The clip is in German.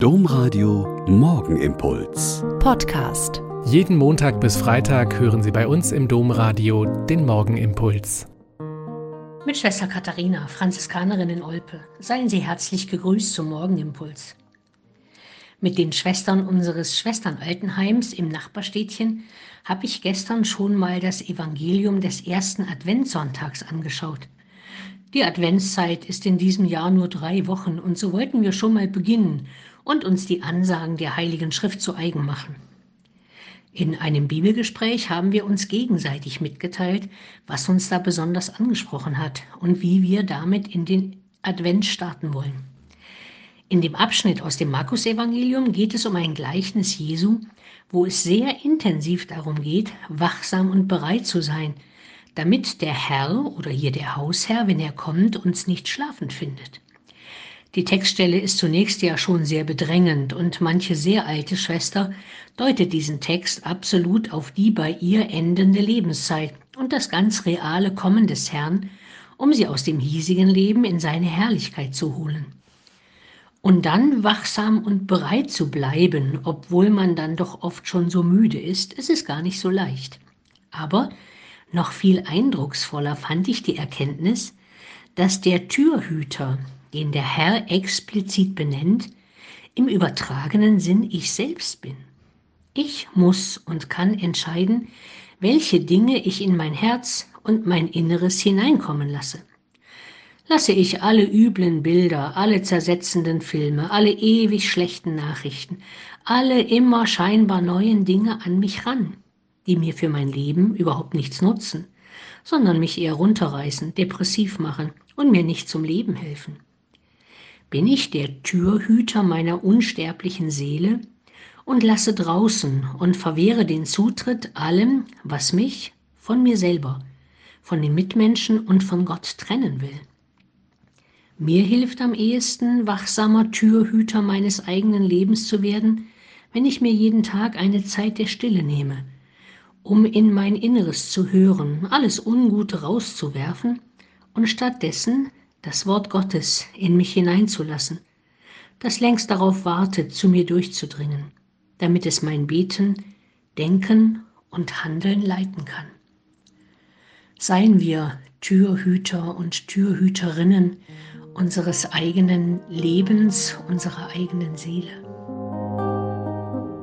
Domradio Morgenimpuls. Podcast. Jeden Montag bis Freitag hören Sie bei uns im Domradio den Morgenimpuls. Mit Schwester Katharina, Franziskanerin in Olpe, seien Sie herzlich gegrüßt zum Morgenimpuls. Mit den Schwestern unseres Schwesternaltenheims im Nachbarstädtchen habe ich gestern schon mal das Evangelium des ersten Adventssonntags angeschaut. Die Adventszeit ist in diesem Jahr nur drei Wochen und so wollten wir schon mal beginnen und uns die Ansagen der Heiligen Schrift zu eigen machen. In einem Bibelgespräch haben wir uns gegenseitig mitgeteilt, was uns da besonders angesprochen hat und wie wir damit in den Advent starten wollen. In dem Abschnitt aus dem Markus-Evangelium geht es um ein Gleichnis Jesu, wo es sehr intensiv darum geht, wachsam und bereit zu sein, damit der Herr oder hier der Hausherr, wenn er kommt, uns nicht schlafend findet. Die Textstelle ist zunächst ja schon sehr bedrängend und manche sehr alte Schwester deutet diesen Text absolut auf die bei ihr endende Lebenszeit und das ganz reale Kommen des Herrn, um sie aus dem hiesigen Leben in seine Herrlichkeit zu holen. Und dann wachsam und bereit zu bleiben, obwohl man dann doch oft schon so müde ist, es ist gar nicht so leicht. Aber noch viel eindrucksvoller fand ich die Erkenntnis, dass der Türhüter, den der Herr explizit benennt, im übertragenen Sinn ich selbst bin. Ich muss und kann entscheiden, welche Dinge ich in mein Herz und mein Inneres hineinkommen lasse. Lasse ich alle üblen Bilder, alle zersetzenden Filme, alle ewig schlechten Nachrichten, alle immer scheinbar neuen Dinge an mich ran, die mir für mein Leben überhaupt nichts nutzen, sondern mich eher runterreißen, depressiv machen und mir nicht zum Leben helfen bin ich der Türhüter meiner unsterblichen Seele und lasse draußen und verwehre den Zutritt allem, was mich von mir selber, von den Mitmenschen und von Gott trennen will. Mir hilft am ehesten, wachsamer Türhüter meines eigenen Lebens zu werden, wenn ich mir jeden Tag eine Zeit der Stille nehme, um in mein Inneres zu hören, alles Ungute rauszuwerfen und stattdessen das Wort Gottes in mich hineinzulassen, das längst darauf wartet, zu mir durchzudringen, damit es mein Beten, Denken und Handeln leiten kann. Seien wir Türhüter und Türhüterinnen unseres eigenen Lebens, unserer eigenen Seele.